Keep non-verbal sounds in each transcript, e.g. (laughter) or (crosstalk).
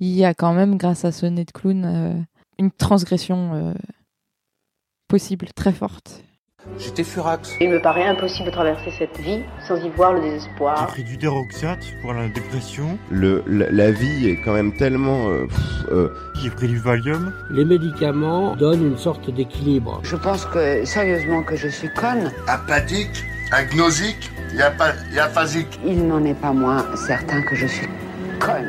il y a quand même, grâce à ce nez de clown, euh, une transgression euh, possible, très forte. J'étais furax. Il me paraît impossible de traverser cette vie sans y voir le J'ai désespoir. pris du déroxate pour la dépression. Le, la, la vie est quand même tellement... euh, euh, J'ai pris du Valium. Les médicaments donnent une sorte d'équilibre. Je pense que, sérieusement, que je suis conne. apathique, agnosique et aphasique. Il n'en est pas moins certain que je suis conne.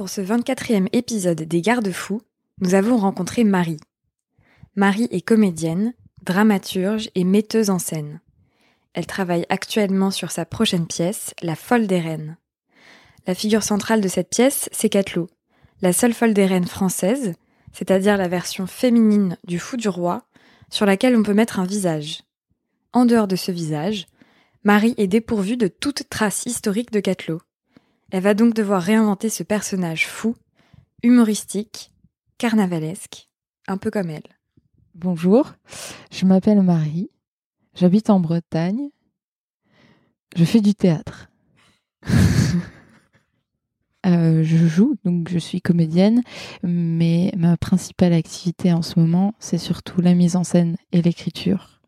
Pour ce 24e épisode des Garde-Fous, nous avons rencontré Marie. Marie est comédienne, dramaturge et metteuse en scène. Elle travaille actuellement sur sa prochaine pièce, La Folle des Reines. La figure centrale de cette pièce, c'est Catelot, la seule folle des reines française, c'est-à-dire la version féminine du fou du roi, sur laquelle on peut mettre un visage. En dehors de ce visage, Marie est dépourvue de toute trace historique de Catelot. Elle va donc devoir réinventer ce personnage fou, humoristique, carnavalesque, un peu comme elle. Bonjour, je m'appelle Marie, j'habite en Bretagne, je fais du théâtre. (laughs) Euh, je joue, donc je suis comédienne, mais ma principale activité en ce moment, c'est surtout la mise en scène et l'écriture.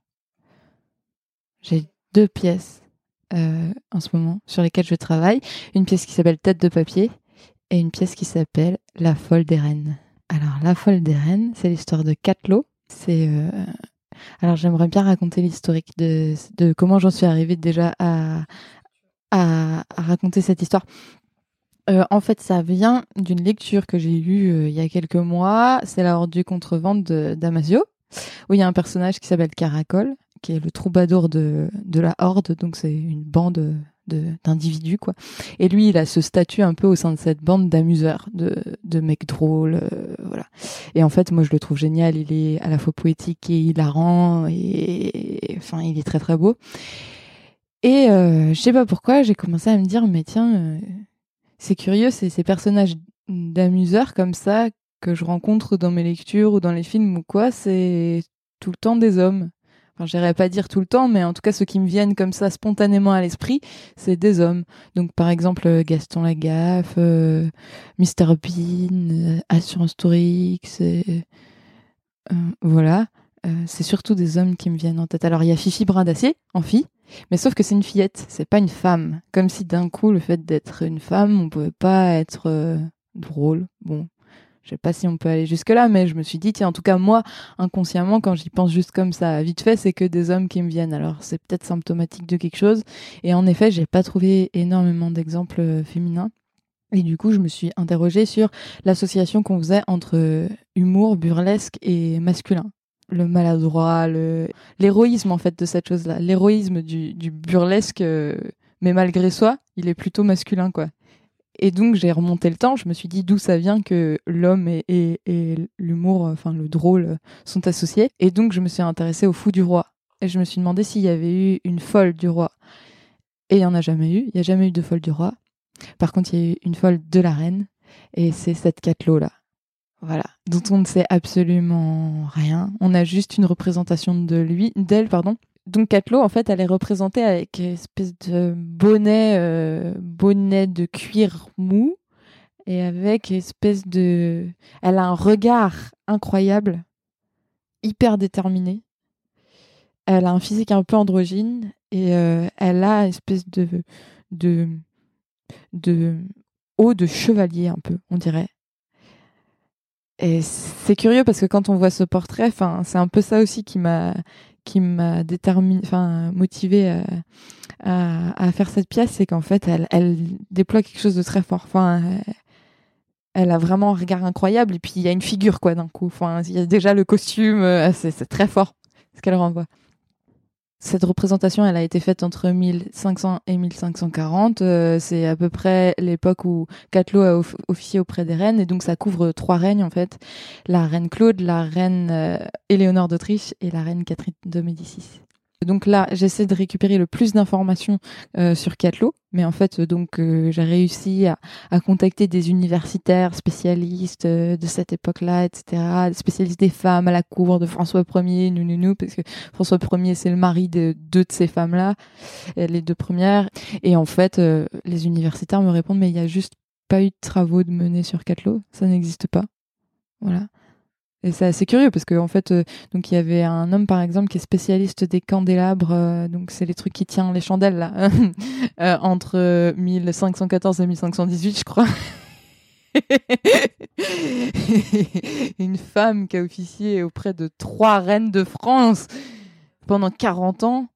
J'ai deux pièces euh, en ce moment sur lesquelles je travaille. Une pièce qui s'appelle Tête de papier et une pièce qui s'appelle La folle des reines. Alors, La folle des reines, c'est l'histoire de Catelot. C'est euh, alors j'aimerais bien raconter l'historique de, comment j'en suis arrivée déjà à, raconter cette histoire. Euh, en fait, ça vient d'une lecture que j'ai lue il y a quelques mois. C'est la Horde du contrevente Damasio, où il y a un personnage qui s'appelle Caracol, qui est le troubadour de, de la Horde. Donc c'est une bande de d'individus quoi. Et lui, il a ce statut un peu au sein de cette bande d'amuseurs, de, de mecs drôles, euh, voilà. Et en fait, moi, je le trouve génial. Il est à la fois poétique et hilarant, et enfin, il est très très beau. Et euh, je sais pas pourquoi, j'ai commencé à me dire, mais tiens, euh, c'est curieux, ces personnages d'amuseurs comme ça que je rencontre dans mes lectures ou dans les films ou quoi, c'est tout le temps des hommes. J'irais pas dire tout le temps, mais en tout cas, ceux qui me viennent comme ça spontanément à l'esprit, c'est des hommes. Donc, par exemple, euh, Gaston Lagaffe, euh, Mr Bean, euh, Assurance Tourix, voilà. C'est surtout des hommes qui me viennent en tête. Alors, il y a Fifi Brin d'Acier, en fille, mais sauf que c'est une fillette, c'est pas une femme. Comme si d'un coup, le fait d'être une femme, on pouvait pas être drôle. Bon, je sais pas si on peut aller jusque-là, mais je me suis dit, tiens, en tout cas, moi, inconsciemment, quand j'y pense juste comme ça, vite fait, c'est que des hommes qui me viennent. Alors, c'est peut-être symptomatique de quelque chose. Et en effet, j'ai pas trouvé énormément d'exemples euh, féminins. Et du coup, je me suis interrogée sur l'association qu'on faisait entre euh, humour, burlesque et masculin. Le maladroit, le l'héroïsme en fait de cette chose-là, l'héroïsme du, du burlesque, euh, mais malgré soi, il est plutôt masculin quoi. Et donc j'ai remonté le temps, je me suis dit d'où ça vient que l'homme et, et, et l'humour, enfin le drôle, euh, sont associés. Et donc je me suis intéressée au fou du roi. Et je me suis demandé s'il y avait eu une folle du roi. Et il n'y en a jamais eu, il n'y a jamais eu de folle du roi. Par contre, il y a eu une folle de la reine, et c'est cette Catelot là. Voilà, dont on ne sait absolument rien. On a juste une représentation de lui, d'elle, pardon. Donc Catelot, en fait, elle est représentée avec une espèce de bonnet, euh, bonnet de cuir mou, et avec une espèce de, elle a un regard incroyable, hyper déterminé. Elle a un physique un peu androgyne et euh, elle a une espèce de de de haut de chevalier un peu, on dirait. Et c'est curieux parce que quand on voit ce portrait, c'est un peu ça aussi qui m'a qui m'a déterminé, enfin, motivé à, à, à, faire cette pièce, c'est qu'en fait, elle, elle déploie quelque chose de très fort. Enfin, elle, elle a vraiment un regard incroyable et puis il y a une figure quoi d'un coup. Enfin, il y a déjà le costume, c'est très fort ce qu'elle renvoie. Cette représentation, elle a été faite entre 1500 et 1540. Euh, c'est à peu près l'époque où Catelot a officié auprès des reines, et donc ça couvre trois règnes en fait la reine Claude, la reine euh, Éléonore d'Autriche et la reine Catherine de Médicis. Donc là, j'essaie de récupérer le plus d'informations euh, sur Catelot, mais en fait, donc euh, j'ai réussi à, contacter des universitaires spécialistes euh, de cette époque-là, etc., spécialistes des femmes à la cour de François Ier, nous, nous, nous, parce que François Ier, c'est le mari de deux de ces femmes-là, les deux premières. Et en fait, les universitaires me répondent, mais il y a juste pas eu de travaux de menés sur Catelot, ça n'existe pas. Voilà. Et c'est assez curieux parce qu'en en fait, euh, donc il y avait un homme par exemple qui est spécialiste des candélabres, euh, donc c'est les trucs qui tiennent les chandelles là, (laughs) euh, entre 1514 et 1518 je crois. (laughs) Une femme qui a officié auprès de trois reines de France pendant 40 ans.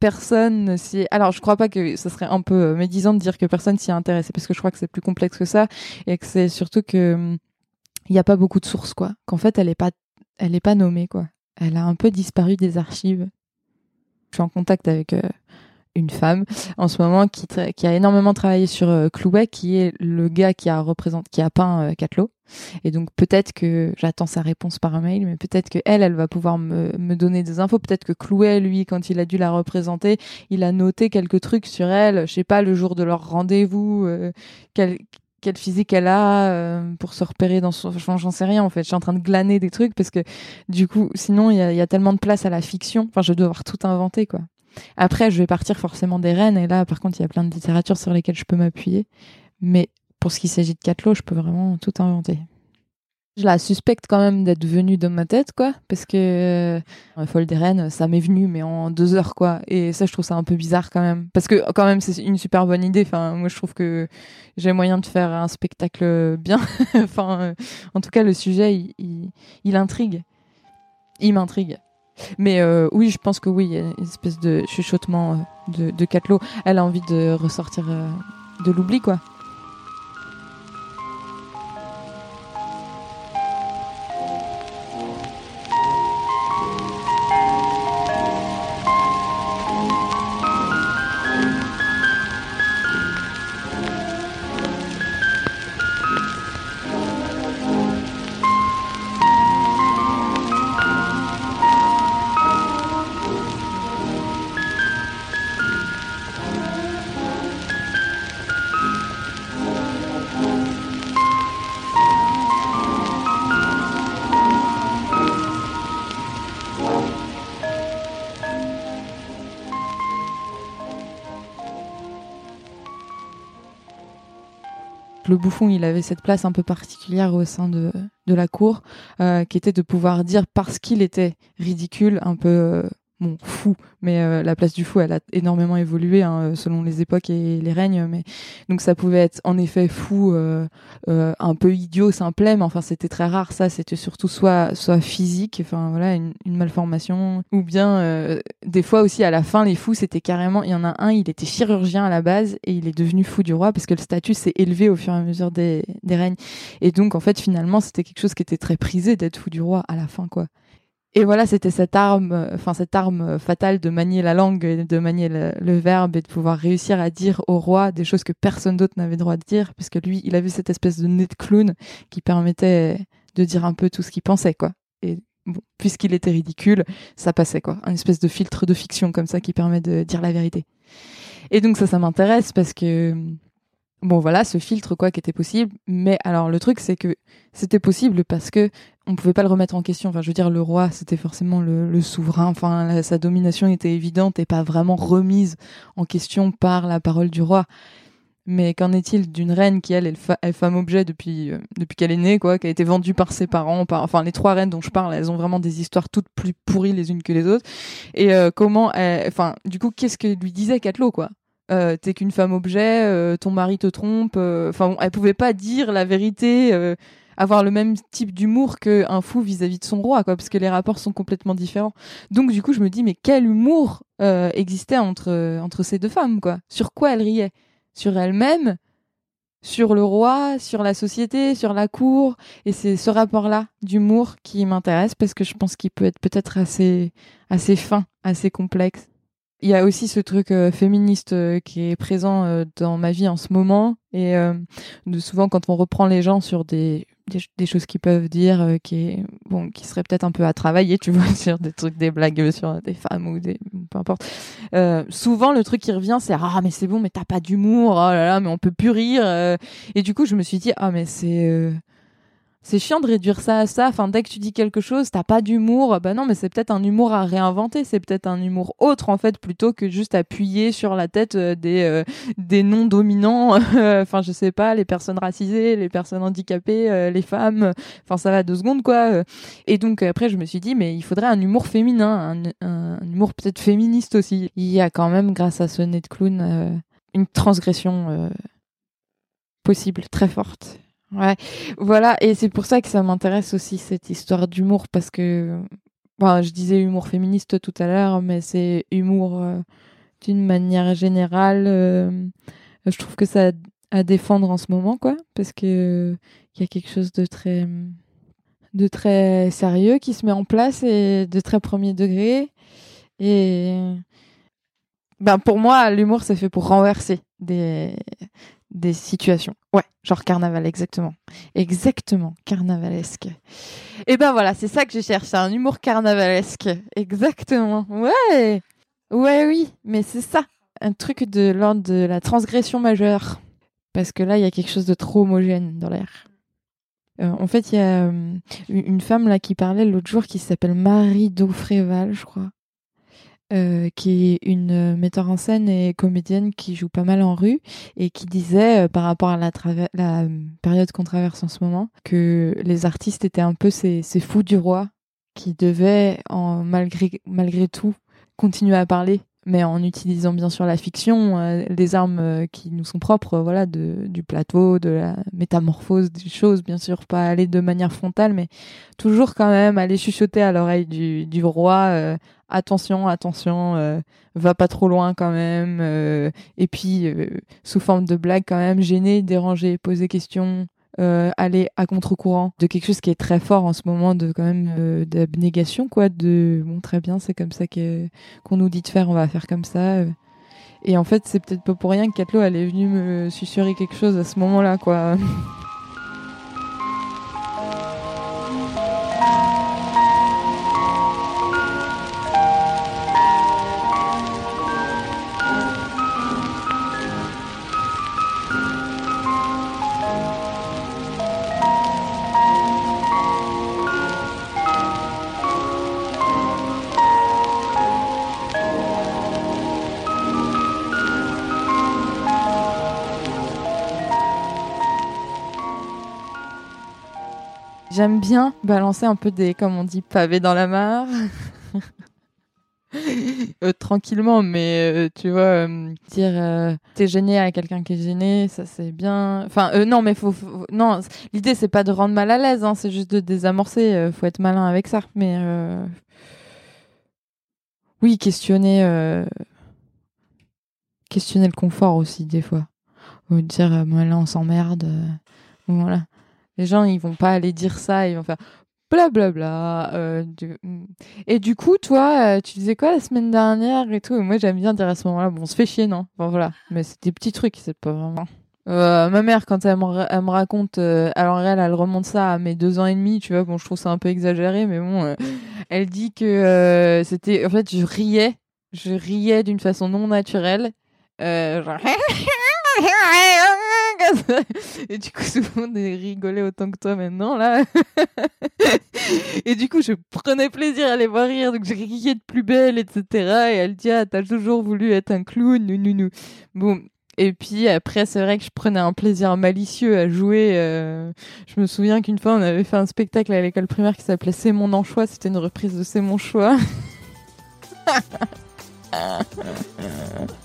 Personne s'y. Alors, je crois pas que ce serait un peu médisant de dire que personne s'y est intéressé, parce que je crois que c'est plus complexe que ça, et que c'est surtout que hum, il n'y a pas beaucoup de sources, quoi. Qu'en fait, elle n'est pas, elle est pas nommée, quoi. Elle a un peu disparu des archives. Je suis en contact avec euh, une femme en ce moment qui, a énormément travaillé sur euh, Clouet, qui est le gars qui a représenté, qui a peint euh, Catelot. Et donc peut-être que j'attends sa réponse par mail, mais peut-être que elle, elle va pouvoir me, donner des infos. Peut-être que Clouet, lui, quand il a dû la représenter, il a noté quelques trucs sur elle. Je sais pas, le jour de leur rendez-vous, euh, quelle physique elle a euh, pour se repérer dans son enfin, j'en sais rien en fait. Je suis en train de glaner des trucs parce que du coup sinon il y a, y a, tellement de place à la fiction. Enfin je dois devoir tout inventer quoi. Après je vais partir forcément des reines et là par contre il y a plein de littérature sur lesquelles je peux m'appuyer. Mais pour ce qui s'agit de Catelot je peux vraiment tout inventer je la suspecte quand même d'être venue dans ma tête, quoi, parce que euh, Folle des Reines, ça m'est venu, mais en deux heures, quoi. Et ça, je trouve ça un peu bizarre quand même, parce que quand même, c'est une super bonne idée. Enfin, moi, je trouve que j'ai moyen de faire un spectacle bien. (laughs) enfin, euh, en tout cas, le sujet, il, il, intrigue, il m'intrigue. Mais euh, oui, je pense que oui, il y a une espèce de chuchotement euh, de, de Catelot. Elle a envie de ressortir euh, de l'oubli, quoi. Bouffon, il avait cette place un peu particulière au sein de, la cour, euh, qui était de pouvoir dire parce qu'il était ridicule, un peu euh, bon, fou, mais euh, la place du fou, elle a énormément évolué hein, euh, selon les époques et les règnes. Mais donc ça pouvait être en effet fou, euh, un peu idiot, simplet, mais enfin c'était très rare. Ça, c'était surtout soit soit physique, enfin voilà, une, malformation, ou bien des fois aussi à la fin, les fous, c'était carrément. Il y en a un, il était chirurgien à la base et il est devenu fou du roi parce que le statut s'est élevé au fur et à mesure des, des règnes. Et donc en fait, finalement, c'était quelque chose qui était très prisé d'être fou du roi à la fin, quoi. Et voilà, c'était cette arme, euh, enfin cette arme euh, fatale de manier la langue, de manier le, le, verbe et de pouvoir réussir à dire au roi des choses que personne d'autre n'avait droit de dire, puisque lui, il avait cette espèce de nez de clown qui permettait de dire un peu tout ce qu'il pensait, quoi. Et bon, puisqu'il était ridicule, ça passait, quoi. Un espèce de filtre de fiction comme ça qui permet de dire la vérité. Et donc ça, ça m'intéresse parce que bon voilà ce filtre quoi qui était possible mais alors le truc c'est que c'était possible parce que on pouvait pas le remettre en question. Enfin je veux dire le roi c'était forcément le, souverain. Enfin sa domination était évidente et pas vraiment remise en question par la parole du roi. Mais qu'en est-il d'une reine qui elle est, est femme objet depuis euh, depuis qu'elle est née quoi qui a été vendue par ses parents par enfin les trois reines dont je parle elles ont vraiment des histoires toutes plus pourries les unes que les autres. Et euh, comment enfin du coup qu'est-ce que lui disait Catelot quoi? Euh, t'es qu'une femme objet, euh, ton mari te trompe. Euh, enfin, bon, elle pouvait pas dire la vérité, avoir le même type d'humour qu'un fou vis-à-vis de son roi, quoi, parce que les rapports sont complètement différents. Donc, du coup, je me dis, mais quel humour existait entre entre ces deux femmes, quoi? Sur quoi elles riaient? Sur elles-mêmes? Sur le roi, sur la société, sur la cour, et c'est ce rapport-là d'humour qui m'intéresse parce que je pense qu'il peut être peut-être assez assez fin, assez complexe. il y a aussi ce truc euh, féministe euh, qui est présent euh, dans ma vie en ce moment. Et souvent quand on reprend les gens sur des des, choses qu'ils peuvent dire qui est bon qui serait peut-être un peu à travailler tu vois (laughs) sur des trucs des blagues sur des femmes ou des peu importe. Souvent le truc qui revient c'est ah mais c'est bon mais t'as pas d'humour oh là là mais on peut plus rire et du coup je me suis dit ah mais c'est c'est chiant de réduire ça à ça. Enfin, dès que tu dis quelque chose, t'as pas d'humour. Bah non, mais c'est peut-être un humour à réinventer. C'est peut-être un humour autre en fait, plutôt que juste appuyer sur la tête euh, des euh, des non dominants. (laughs) enfin, je sais pas, les personnes racisées, les personnes handicapées, euh, les femmes. Enfin, ça va deux secondes quoi. Et donc après, je me suis dit, mais il faudrait un humour féminin, un, un, humour peut-être féministe aussi. Il y a quand même, grâce à ce nez de clown, une transgression possible, très forte. Ouais, voilà, et c'est pour ça que ça m'intéresse aussi cette histoire d'humour parce que, bon, je disais humour féministe tout à l'heure, mais c'est humour euh, d'une manière générale. Euh, je trouve que ça à défendre en ce moment, quoi, parce que il y a quelque chose de très de très sérieux qui se met en place et de très premier degré. Et ben pour moi, l'humour c'est fait pour renverser des des situations. Ouais, genre carnaval, exactement. Exactement, carnavalesque. Et ben voilà, c'est ça que je cherche, un humour carnavalesque. Exactement. Ouais. Ouais, oui, mais c'est ça. Un truc de l'ordre de la transgression majeure. Parce que là, il y a quelque chose de trop homogène dans l'air. Euh, en fait, il y a euh, une femme là qui parlait l'autre jour qui s'appelle Marie Daufréval, je crois. Euh, qui est une euh, metteur en scène et comédienne qui joue pas mal en rue et qui disait euh, par rapport à la, période qu'on traverse en ce moment que les artistes étaient un peu ces, ces fous du roi qui devaient en malgré malgré tout continuer à parler mais en utilisant bien sûr la fiction, les armes qui nous sont propres, voilà, du plateau, de la métamorphose des choses, bien sûr, pas aller de manière frontale, mais toujours quand même aller chuchoter à l'oreille du roi, euh, attention, attention, va pas trop loin quand même, et puis sous forme de blague quand même, gêner, déranger, poser question, euh, aller à contre-courant de quelque chose qui est très fort en ce moment de quand même euh, d'abnégation quoi de bon très bien c'est comme ça qu'on nous dit de faire on va faire comme ça et en fait c'est peut-être pas pour rien que Catlo elle est venue me susurrer quelque chose à ce moment-là quoi (laughs) J'aime bien balancer un peu des, comme on dit, pavés dans la mare. Euh, tranquillement, mais euh, tu vois, euh, dire t'es gêné à quelqu'un qui est gêné, ça c'est bien. Enfin, non, mais faut, non, l'idée c'est pas de rendre mal à l'aise, hein, c'est juste de désamorcer. faut être malin avec ça, mais oui, questionner, questionner le confort aussi des fois. Ou dire, là on s'emmerde, voilà. Les gens, ils vont pas aller dire ça, ils vont faire blablabla. Euh, mm. Et du coup, toi, euh, tu disais quoi la semaine dernière et tout? Moi, j'aime bien dire à ce moment-là, bon, on se fait chier, non? Bon, voilà. Mais c'est des petits trucs, c'est pas vraiment. Euh, ma mère, quand elle me, raconte, alors elle, elle remonte ça à mes deux ans et demi, tu vois, bon, je trouve ça un peu exagéré, mais bon, elle dit que c'était, en fait, je riais, je riais d'une façon non naturelle, genre, (laughs) Et du coup, souvent, on rigolait autant que toi maintenant, là. (laughs) et du coup, je prenais plaisir à les voir rire, donc je riais de plus belle, etc. Et elle dit, ah, t'as toujours voulu être un clown, nou, nou, nou. Bon. Et puis après, c'est vrai que je prenais un plaisir malicieux à jouer. Euh, je me souviens qu'une fois, on avait fait un spectacle à l'école primaire qui s'appelait C'est mon anchois. C'était une reprise de C'est mon choix. (laughs)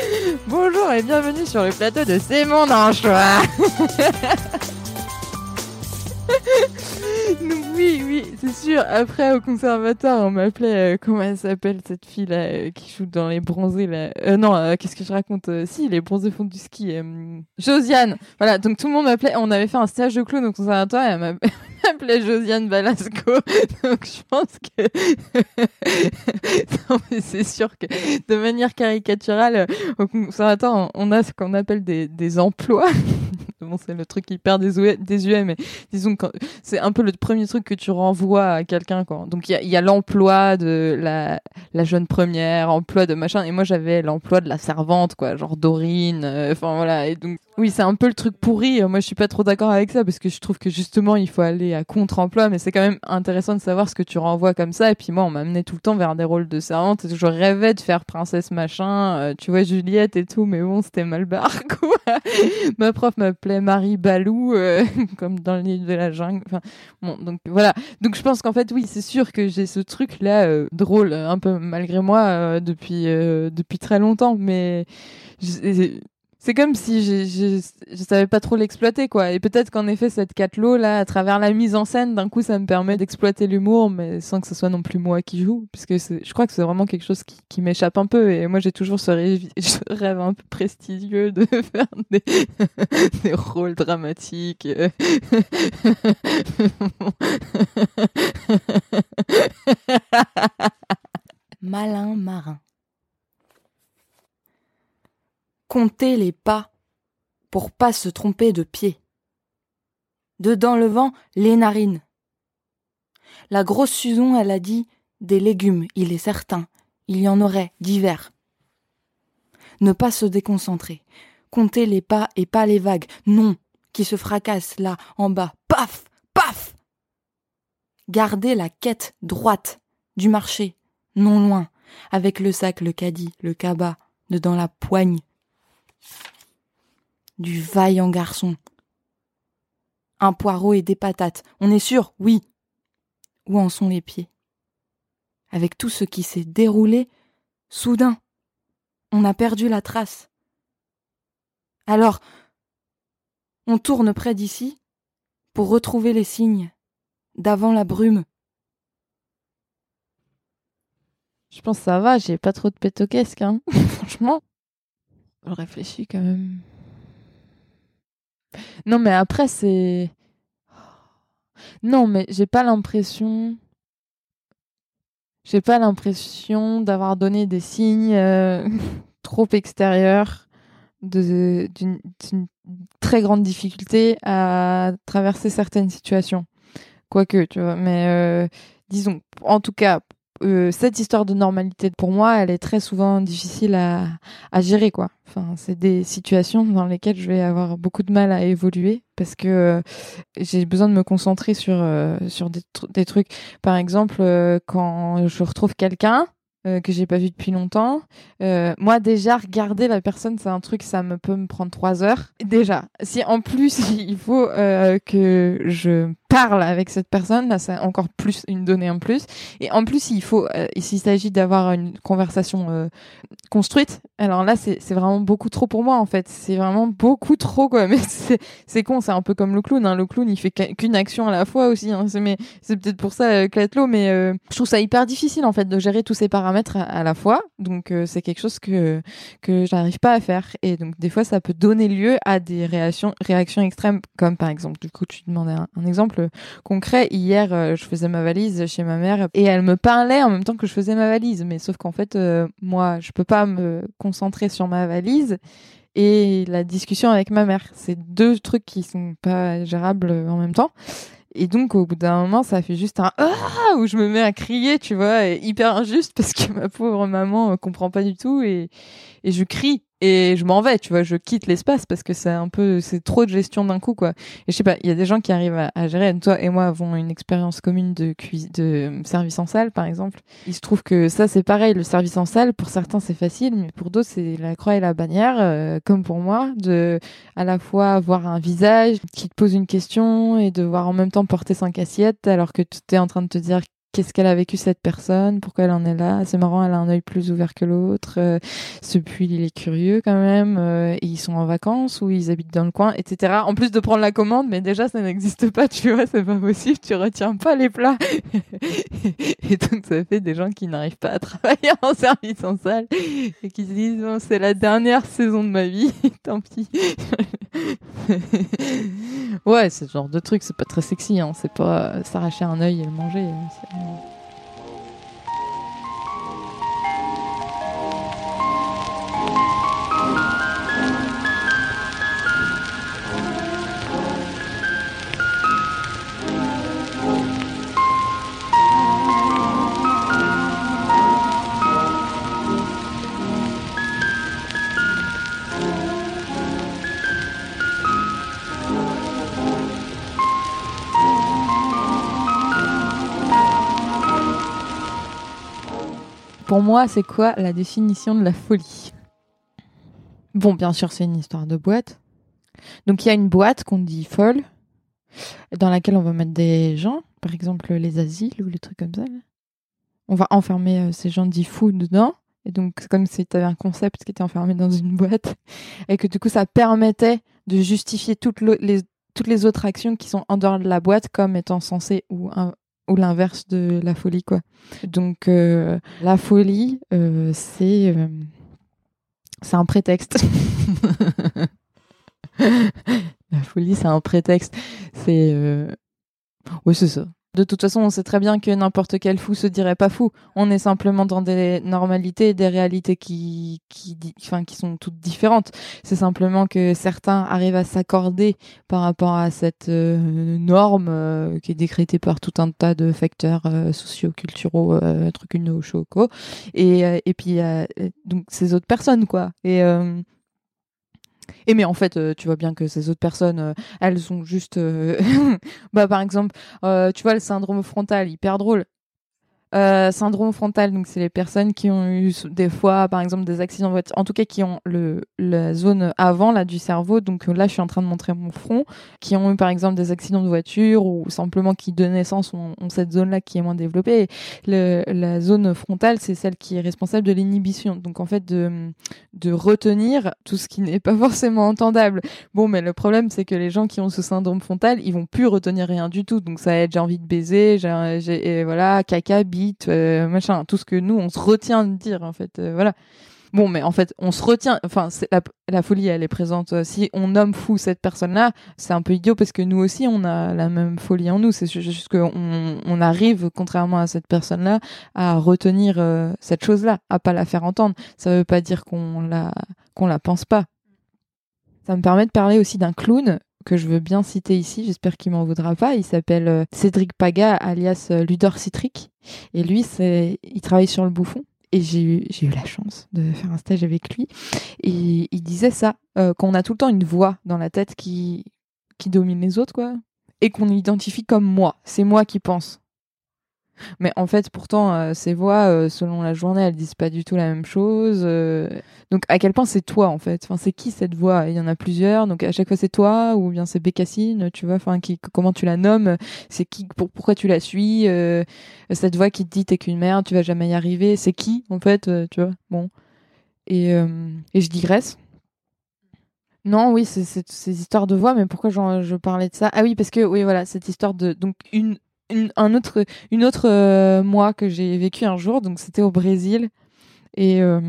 (laughs) Bonjour et bienvenue sur le plateau de C'est mon anchois. (laughs) oui, oui, c'est sûr. Après, au conservatoire, on m'appelait, euh, comment elle s'appelle cette fille là euh, qui joue dans les bronzés là euh, Non, qu'est-ce que je raconte Si, les bronzés font du ski. Josiane. Voilà, donc tout le monde m'appelait. On avait fait un stage de clown au conservatoire et elle (laughs) (laughs) m'appelait Josiane Balasco. (laughs) Donc je pense que (laughs) non, mais c'est sûr que de manière caricaturale, on a ce qu'on appelle des, des emplois. (laughs) C'est le truc hyper désuet, désuet mais disons que c'est un peu le premier truc que tu renvoies à quelqu'un. Quoi. Donc il y a, l'emploi de la, jeune première, emploi de machin, et moi j'avais l'emploi de la servante, quoi, genre Dorine. euh, Enfin voilà, et donc oui, c'est un peu le truc pourri. Moi, je suis pas trop d'accord avec ça parce que je trouve que justement, il faut aller à contre-emploi, mais c'est quand même intéressant de savoir ce que tu renvoies comme ça. Et puis moi, on m'a amené tout le temps vers des rôles de servante. Je rêvais de faire princesse machin, euh, tu vois, Juliette et tout, mais bon, c'était mal barre, (laughs) quoi. Ma prof m'appelait Marie Balou, euh, (laughs) comme dans le livre de la jungle. Enfin, bon, donc voilà. Donc je pense qu'en fait, oui, c'est sûr que j'ai ce truc-là euh, drôle, un peu malgré moi, euh, depuis, depuis très longtemps, mais c'est comme si je, je, je savais pas trop l'exploiter quoi. Et peut-être qu'en effet cette catelot là à travers la mise en scène d'un coup ça me permet d'exploiter l'humour mais sans que ce soit non plus moi qui joue puisque je crois que c'est vraiment quelque chose qui, m'échappe un peu. Et moi j'ai toujours ce rêve, (laughs) un peu prestigieux de (laughs) faire des, (laughs) des rôles dramatiques Malin marin. Compter les pas pour pas se tromper de pied. Dedans le vent, les narines. La grosse Susan, elle a dit des légumes, il est certain, il y en aurait divers. Ne pas se déconcentrer, compter les pas et pas les vagues, non, qui se fracassent là, en bas, paf, paf. Garder la quête droite du marché, non loin, avec le sac, le caddie, le cabas, dedans la poigne. Du vaillant garçon. Un poireau et des patates, on est sûr, oui. Où en sont les pieds? Avec tout ce qui s'est déroulé, soudain, on a perdu la trace. Alors, on tourne près d'ici pour retrouver les signes d'avant la brume. je pense que ça va j'ai pas trop de pétoquesque hein (laughs) franchement je réfléchis quand même. Non mais après c'est non mais j'ai pas l'impression j'ai pas l'impression d'avoir donné des signes euh, (laughs) trop extérieurs d'une très grande difficulté à traverser certaines situations. Quoique tu vois mais euh, disons en tout cas euh, cette histoire de normalité pour moi elle est très souvent difficile à, gérer quoi enfin c'est des situations dans lesquelles je vais avoir beaucoup de mal à évoluer parce que euh, j'ai besoin de me concentrer sur euh, sur des, tr- des trucs par exemple quand je retrouve quelqu'un euh, que j'ai pas vu depuis longtemps. Moi déjà regarder la personne c'est un truc ça me peut me prendre trois heures. Déjà si en plus (laughs) il faut que je parle avec cette personne là c'est encore plus une donnée en plus. Et en plus il faut euh, s'il s'agit d'avoir une conversation euh, construite. Alors là c'est vraiment beaucoup trop pour moi en fait. C'est vraiment beaucoup trop quoi. (laughs) Mais c'est con c'est un peu comme le clown hein. le clown il fait qu'un- qu'une action à la fois aussi hein. c'est peut-être pour ça euh, Clatelo mais euh, je trouve ça hyper difficile en fait de gérer tous ces paramètres à, la fois. Donc euh, c'est quelque chose que que j'arrive pas à faire. Et donc des fois ça peut donner lieu à des réactions réactions extrêmes comme par exemple du coup tu demandais un exemple concret hier euh, je faisais ma valise chez ma mère et elle me parlait en même temps que je faisais ma valise. Mais sauf qu'en fait euh, moi je peux pas me concentrer sur ma valise et la discussion avec ma mère. C'est deux trucs qui sont pas gérables en même temps. Et donc au bout d'un moment ça fait juste un ah! où je me mets à crier tu vois hyper injuste parce que ma pauvre maman euh, comprend pas du tout et et je crie et je m'en vais tu vois je quitte l'espace parce que c'est un peu c'est trop de gestion d'un coup quoi. Et je sais pas il y a des gens qui arrivent à, gérer. Toi et moi avons une expérience commune de de service en salle par exemple. Il se trouve que ça c'est pareil. Le service en salle pour certains c'est facile mais pour d'autres c'est la croix et la bannière euh, comme pour moi de à la fois avoir un visage qui te pose une question et devoir en même temps porter cinq assiettes alors que tu es en train de te dire qu'est-ce qu'elle a vécu cette personne, pourquoi elle en est là? C'est marrant, elle a un œil plus ouvert que l'autre. Euh, ce puits, il est curieux quand même. Euh, ils sont en vacances ou ils habitent dans le coin, etc. En plus de prendre la commande, mais déjà ça n'existe pas, tu vois, c'est pas possible. Tu retiens pas les plats. (laughs) et donc ça fait des gens qui n'arrivent pas à travailler en service en salle et qui se disent c'est la dernière saison de ma vie, (laughs) tant pis. (laughs) ouais, c'est ce genre de truc, c'est pas très sexy, hein. c'est pas euh, s'arracher un œil et le manger. Pour moi, c'est quoi la définition de la folie? Bon, bien sûr, c'est une histoire de boîte. Donc, il y a une boîte qu'on dit folle, dans laquelle on va mettre des gens, par exemple les asiles ou les trucs comme ça. On va enfermer euh, ces gens dits fous dedans. Et donc, comme si tu avais un concept qui était enfermé dans une boîte. (laughs) Et que du coup, ça permettait de justifier toutes, les, toutes les autres actions qui sont en dehors de la boîte comme étant censées ou, ou l'inverse de la folie, quoi. Donc, euh, la folie, euh, c'est euh, c'est un prétexte. (laughs) la folie, c'est un prétexte. C'est. Oui, c'est ça. De toute façon, on sait très bien que n'importe quel fou se dirait pas fou. On est simplement dans des normalités, des réalités qui, qui, enfin, qui sont toutes différentes. C'est simplement que certains arrivent à s'accorder par rapport à cette euh, norme euh, qui est décrétée par tout un tas de facteurs euh, socio-culturaux, euh, trucs une choco. Et, euh, et puis, euh, donc, ces autres personnes, quoi. Et. Et mais en fait, euh, tu vois bien que ces autres personnes, euh, elles sont juste, euh, (laughs) bah par exemple, tu vois le syndrome frontal, hyper drôle. Euh, syndrome frontal, donc c'est les personnes qui ont eu des fois, par exemple, des accidents de voiture, en tout cas qui ont le la zone avant là du cerveau. Donc euh, là, je suis en train de montrer mon front, qui ont eu par exemple des accidents de voiture ou simplement qui de naissance ont, cette zone-là qui est moins développée. Et la zone frontale, c'est celle qui est responsable de l'inhibition. Donc en fait, de de retenir tout ce qui n'est pas (laughs) forcément entendable. Bon, mais le problème, c'est que les gens qui ont ce syndrome frontal, ils vont plus retenir rien du tout. Donc ça être j'ai envie de baiser, j'ai, voilà, caca, euh, machin, tout ce que nous on se retient de dire en fait, euh, voilà. Bon, mais en fait, on se retient. Enfin, la, folie, elle est présente. Euh, Si on nomme fou cette personne-là, c'est un peu idiot parce que nous aussi, on a la même folie en nous. C'est ju- juste qu'on on arrive, contrairement à cette personne-là, à retenir cette chose-là, à pas la faire entendre. Ça veut pas dire qu'on la qu'on la pense pas. Ça me permet de parler aussi d'un clown que je veux bien citer ici. J'espère qu'il m'en voudra pas. Il s'appelle euh, Cédric Paga, alias euh, Ludor Citric. Et lui, il travaille sur le bouffon. Et j'ai eu, j'ai eu la chance de faire un stage avec lui. Et il disait ça, euh, qu'on a tout le temps une voix dans la tête qui, qui domine les autres, quoi. Et qu'on identifie comme moi. C'est moi qui pense. Mais en fait, pourtant, euh, ces voix, euh, selon la journée, elles disent pas du tout la même chose. euh. Donc, à quel point c'est toi, en fait? Enfin, c'est qui cette voix? Il y en a plusieurs. Donc, à chaque fois, c'est toi ou bien c'est Bécassine, tu vois? Enfin, qui, comment tu la nommes? C'est qui pour, Pourquoi tu la suis Cette voix qui te dit t'es qu'une merde, tu vas jamais y arriver. C'est qui, en fait Tu vois? Bon. Et, et je digresse. Non, oui, c'est ces histoires de voix, mais pourquoi je parlais de ça? Ah oui, parce que oui, voilà, cette histoire de donc une une un autre une autre euh, moi que j'ai vécu un jour, donc c'était au Brésil. Et euh,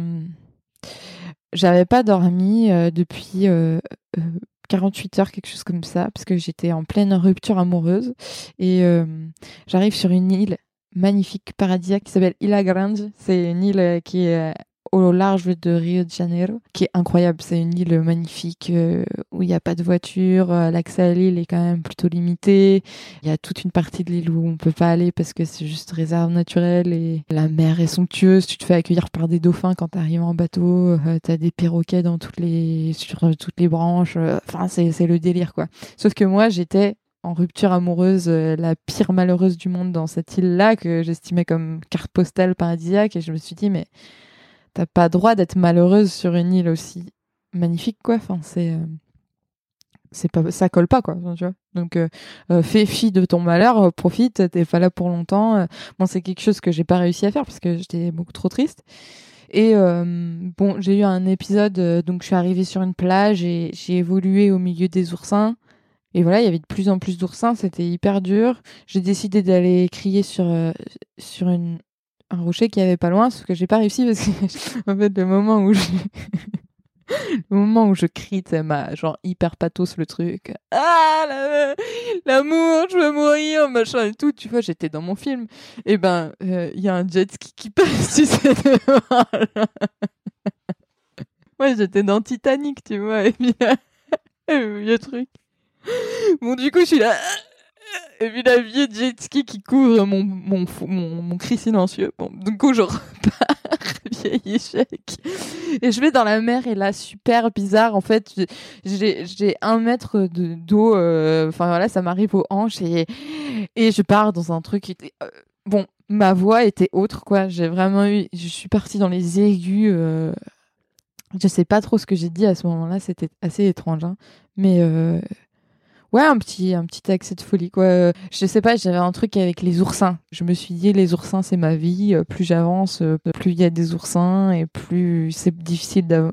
j'avais pas dormi euh, depuis euh, euh, 48 heures, quelque chose comme ça, parce que j'étais en pleine rupture amoureuse. Et j'arrive sur une île magnifique, paradisiaque qui s'appelle Ilha Grande. C'est une île qui est au large de Rio de Janeiro, qui est incroyable. C'est une île magnifique euh, où il n'y a pas de voiture. euh, L'accès à l'île est quand même plutôt limité. Il y a toute une partie de l'île où on peut pas aller parce que c'est juste réserve naturelle et la mer est somptueuse. Tu te fais accueillir par des dauphins quand tu arrives en bateau. Euh, T'as des perroquets dans toutes les sur euh, toutes les branches. Enfin, c'est c'est le délire quoi. Sauf que moi, j'étais en rupture amoureuse, la pire malheureuse du monde dans cette île-là que j'estimais comme carte postale paradisiaque et je me suis dit mais t'as pas droit d'être malheureuse sur une île aussi magnifique quoi. Enfin c'est euh, c'est ça colle pas quoi. Donc euh, euh, fais fi de ton malheur profite t'es pas là pour longtemps bon c'est quelque chose que j'ai pas réussi à faire parce que j'étais beaucoup trop triste. Et bon j'ai eu un épisode donc je suis arrivée sur une plage et j'ai évolué au milieu des oursins. Et voilà il y avait de plus en plus d'oursins c'était hyper dur. J'ai décidé d'aller crier sur sur une un rocher qui avait pas loin, sauf que j'ai pas réussi parce que (laughs) en fait le moment où je (laughs) le moment où je crie, c'est ma genre hyper pathos le truc. Ah l'amour, je veux mourir, machin et tout. Tu vois, j'étais dans mon film. Et ben, il y a un jet ski qui (laughs) passe, tu sais. Moi, j'étais dans Titanic, tu vois. Et puis, il y a truc. Bon, du coup, je suis là. Et puis la vieille jet ski qui couvre mon, mon, cri silencieux. Bon, du coup, je (laughs) repars, vieil échec. Et je vais dans la mer et là, super bizarre. En fait, j'ai, un mètre de, d'eau. Euh, enfin, voilà, ça m'arrive aux hanches et, et je pars dans un truc. Euh, bon, ma voix était autre, quoi. J'ai vraiment eu. Je suis partie dans les aigus. Euh, je sais pas trop ce que j'ai dit à ce moment-là. C'était assez étrange. Hein. Mais. Euh, Ouais, un petit, un petit accès de folie, quoi. Je sais pas, j'avais un truc avec les oursins. Je me suis dit, les oursins, c'est ma vie. Plus j'avance, plus il y a des oursins et plus c'est difficile de,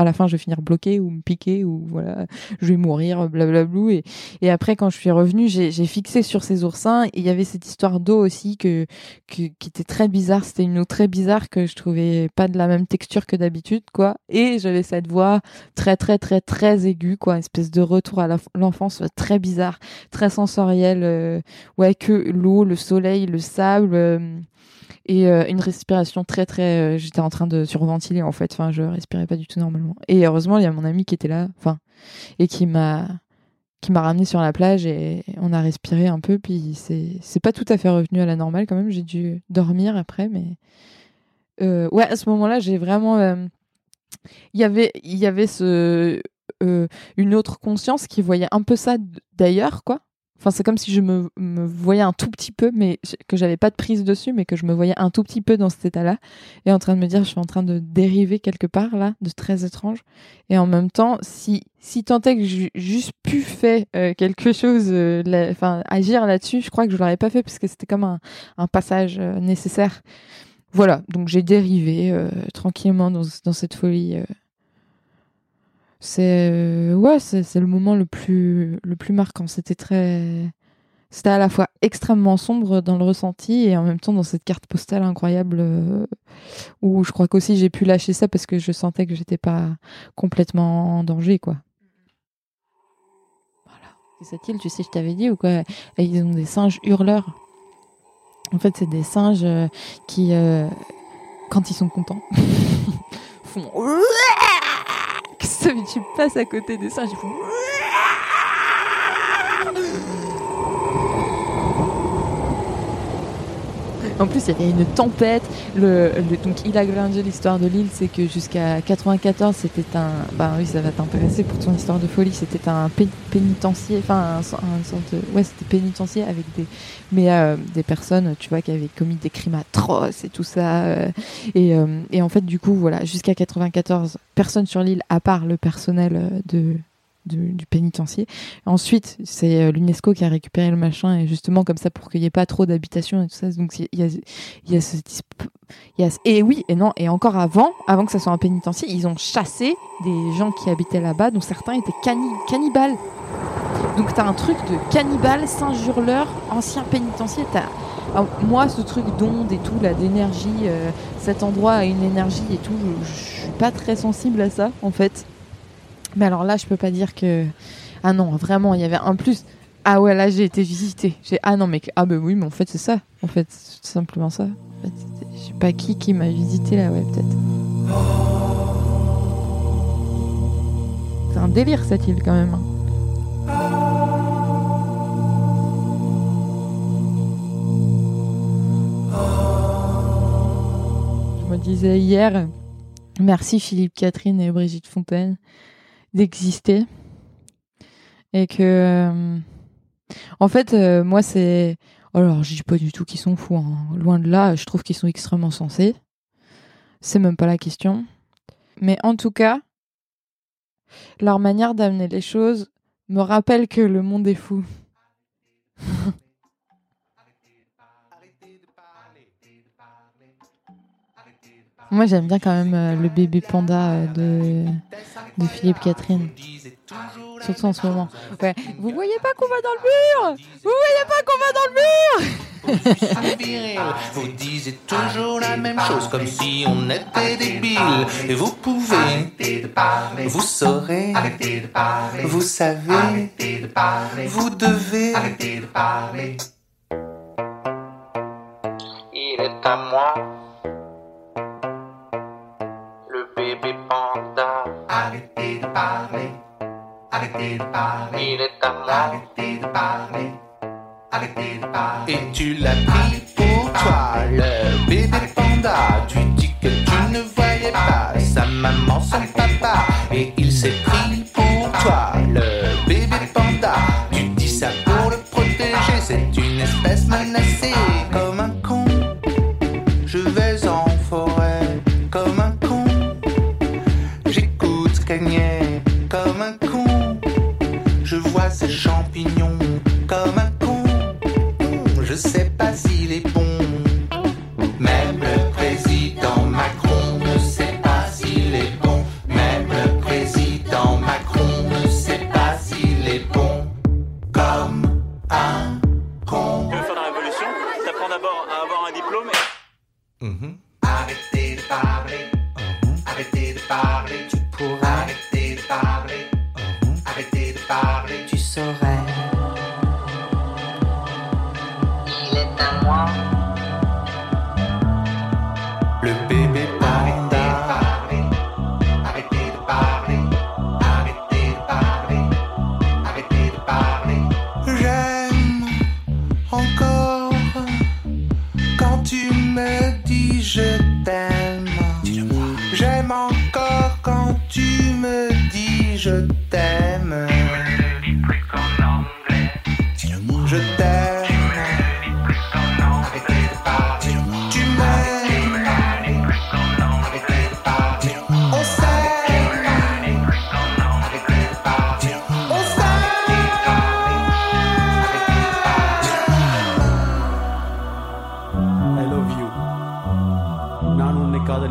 à la fin je vais finir bloqué ou me piquer ou voilà je vais mourir blablabla. Et après quand je suis revenue j'ai fixé sur ces oursins. Et il y avait cette histoire d'eau aussi que, qui était très bizarre. C'était une eau très bizarre que je trouvais pas de la même texture que d'habitude quoi. Et j'avais cette voix très très très très aiguë quoi. Espèce de retour à l'enfance très bizarre très sensoriel euh, ouais que l'eau le soleil le sable euh, et euh, une respiration très très euh, j'étais en train de surventiler en fait. Enfin je respirais pas du tout normalement. Et heureusement il y a mon ami qui était là enfin et qui m'a qui m'a ramené sur la plage et on a respiré un peu. Puis c'est c'est pas tout à fait revenu à la normale quand même. J'ai dû dormir après mais euh, ouais à ce moment-là j'ai vraiment il y avait il y avait ce une autre conscience qui voyait un peu ça d'ailleurs quoi Enfin, c'est comme si je me, me, voyais un tout petit peu, mais que j'avais pas de prise dessus, mais que je me voyais un tout petit peu dans cet état-là, et en train de me dire, je suis en train de dériver quelque part là, de très étrange. Et en même temps, si si tant est que j'ai juste pu faire euh, quelque chose, euh, enfin agir là-dessus, je crois que je l'aurais pas fait parce que c'était comme un, un passage euh, nécessaire. Voilà, donc j'ai dérivé tranquillement dans, dans cette folie c'est euh, ouais c'est le moment le plus le plus marquant. C'était très c'était à la fois extrêmement sombre dans le ressenti et en même temps dans cette carte postale incroyable euh, où je crois qu'aussi j'ai pu lâcher ça parce que je sentais que j'étais pas complètement en danger quoi. Voilà. Et cette île tu sais je t'avais dit ou quoi? Ils ont des singes hurleurs. En fait c'est des singes euh, qui quand ils sont contents (laughs) font (laughs) mais tu passes à côté des singes, ils font En plus, il y avait une tempête. Donc, il a grandi l'histoire de l'île, c'est que jusqu'à 94, c'était un. Bah oui, ça va t'intéresser pour ton histoire de folie. C'était un pénitencier, enfin, un, sorte ouais, c'était pénitencier avec des, mais euh, des personnes, tu vois, qui avaient commis des crimes atroces et tout ça. Euh, et, euh, en fait, du coup, voilà, jusqu'à 94, personne sur l'île à part le personnel de du, pénitencier. Ensuite, c'est euh, l'UNESCO qui a récupéré le machin, et justement comme ça pour qu'il n'y ait pas trop d'habitations et tout ça. Donc il y a, y a ce y a, et oui et non et encore avant, avant que ça soit un pénitencier, ils ont chassé des gens qui habitaient là-bas, dont certains étaient cannibales. Donc t'as un truc de cannibale, singe hurleur, ancien pénitencier. Moi, ce truc d'onde et tout, là, d'énergie, euh, cet endroit a une énergie et tout, je, je, suis pas très sensible à ça, en fait. Mais alors là, je peux pas dire que. Ah non, vraiment, il y avait un plus. Ah ouais, là, j'ai été visité. J'ai ah non, mais ah bah oui, mais en fait, c'est ça. En fait, c'est simplement ça. Je sais pas qui qui m'a visité là, ouais, peut-être. C'est un délire cette île quand même. Hein. Je me disais hier, merci Philippe Catherine et Brigitte Fontaine d'exister. Et que euh, en fait euh, moi c'est alors je dis pas du tout qu'ils sont fous hein. loin de là je trouve qu'ils sont extrêmement sensés. C'est même pas la question. Mais en tout cas leur manière d'amener les choses me rappelle que le monde est fou (laughs) Moi, j'aime bien quand même euh, le bébé panda euh, de, de Philippe Catherine. Surtout en ce moment. Ouais. Vous voyez pas qu'on va dans le mur? Vous voyez pas qu'on va dans le mur? Vous disiez toujours la même chose comme si on était débile. Et vous pouvez, arrêter de parler, vous saurez, arrêter de parler, vous savez, vous devez. Il est à moi Arrêtez de parler. Il est. Arrêtez de parler. Arrêtez de parler. Et tu l'as pris pour toi, le bébé panda. Mm-hmm.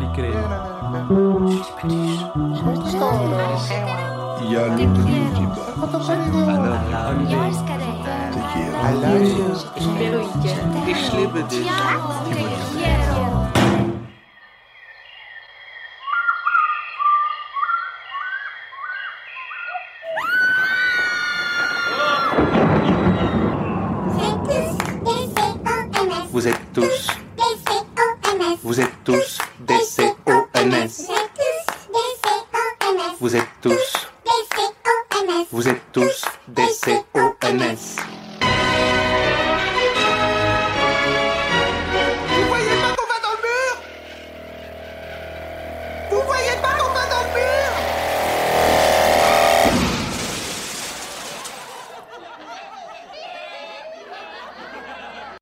crer. Y al Te quiero.